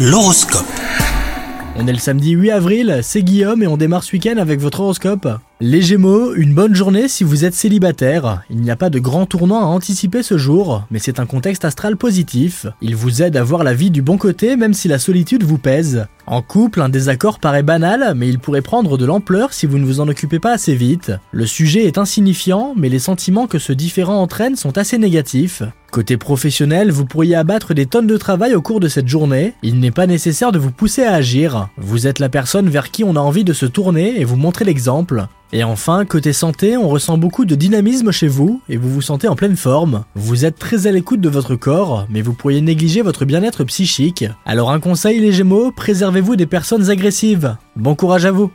L'horoscope. On est le samedi 8 avril, c'est Guillaume et on démarre ce week-end avec votre horoscope. Les Gémeaux, une bonne journée si vous êtes célibataire. Il n'y a pas de grand tournant à anticiper ce jour, mais c'est un contexte astral positif. Il vous aide à voir la vie du bon côté même si la solitude vous pèse. En couple, un désaccord paraît banal, mais il pourrait prendre de l'ampleur si vous ne vous en occupez pas assez vite. Le sujet est insignifiant, mais les sentiments que ce différent entraîne sont assez négatifs. Côté professionnel, vous pourriez abattre des tonnes de travail au cours de cette journée. Il n'est pas nécessaire de vous pousser à agir. Vous êtes la personne vers qui on a envie de se tourner et vous montrer l'exemple. Et enfin, côté santé, on ressent beaucoup de dynamisme chez vous et vous vous sentez en pleine forme. Vous êtes très à l'écoute de votre corps, mais vous pourriez négliger votre bien-être psychique. Alors un conseil les Gémeaux, préservez-vous des personnes agressives. Bon courage à vous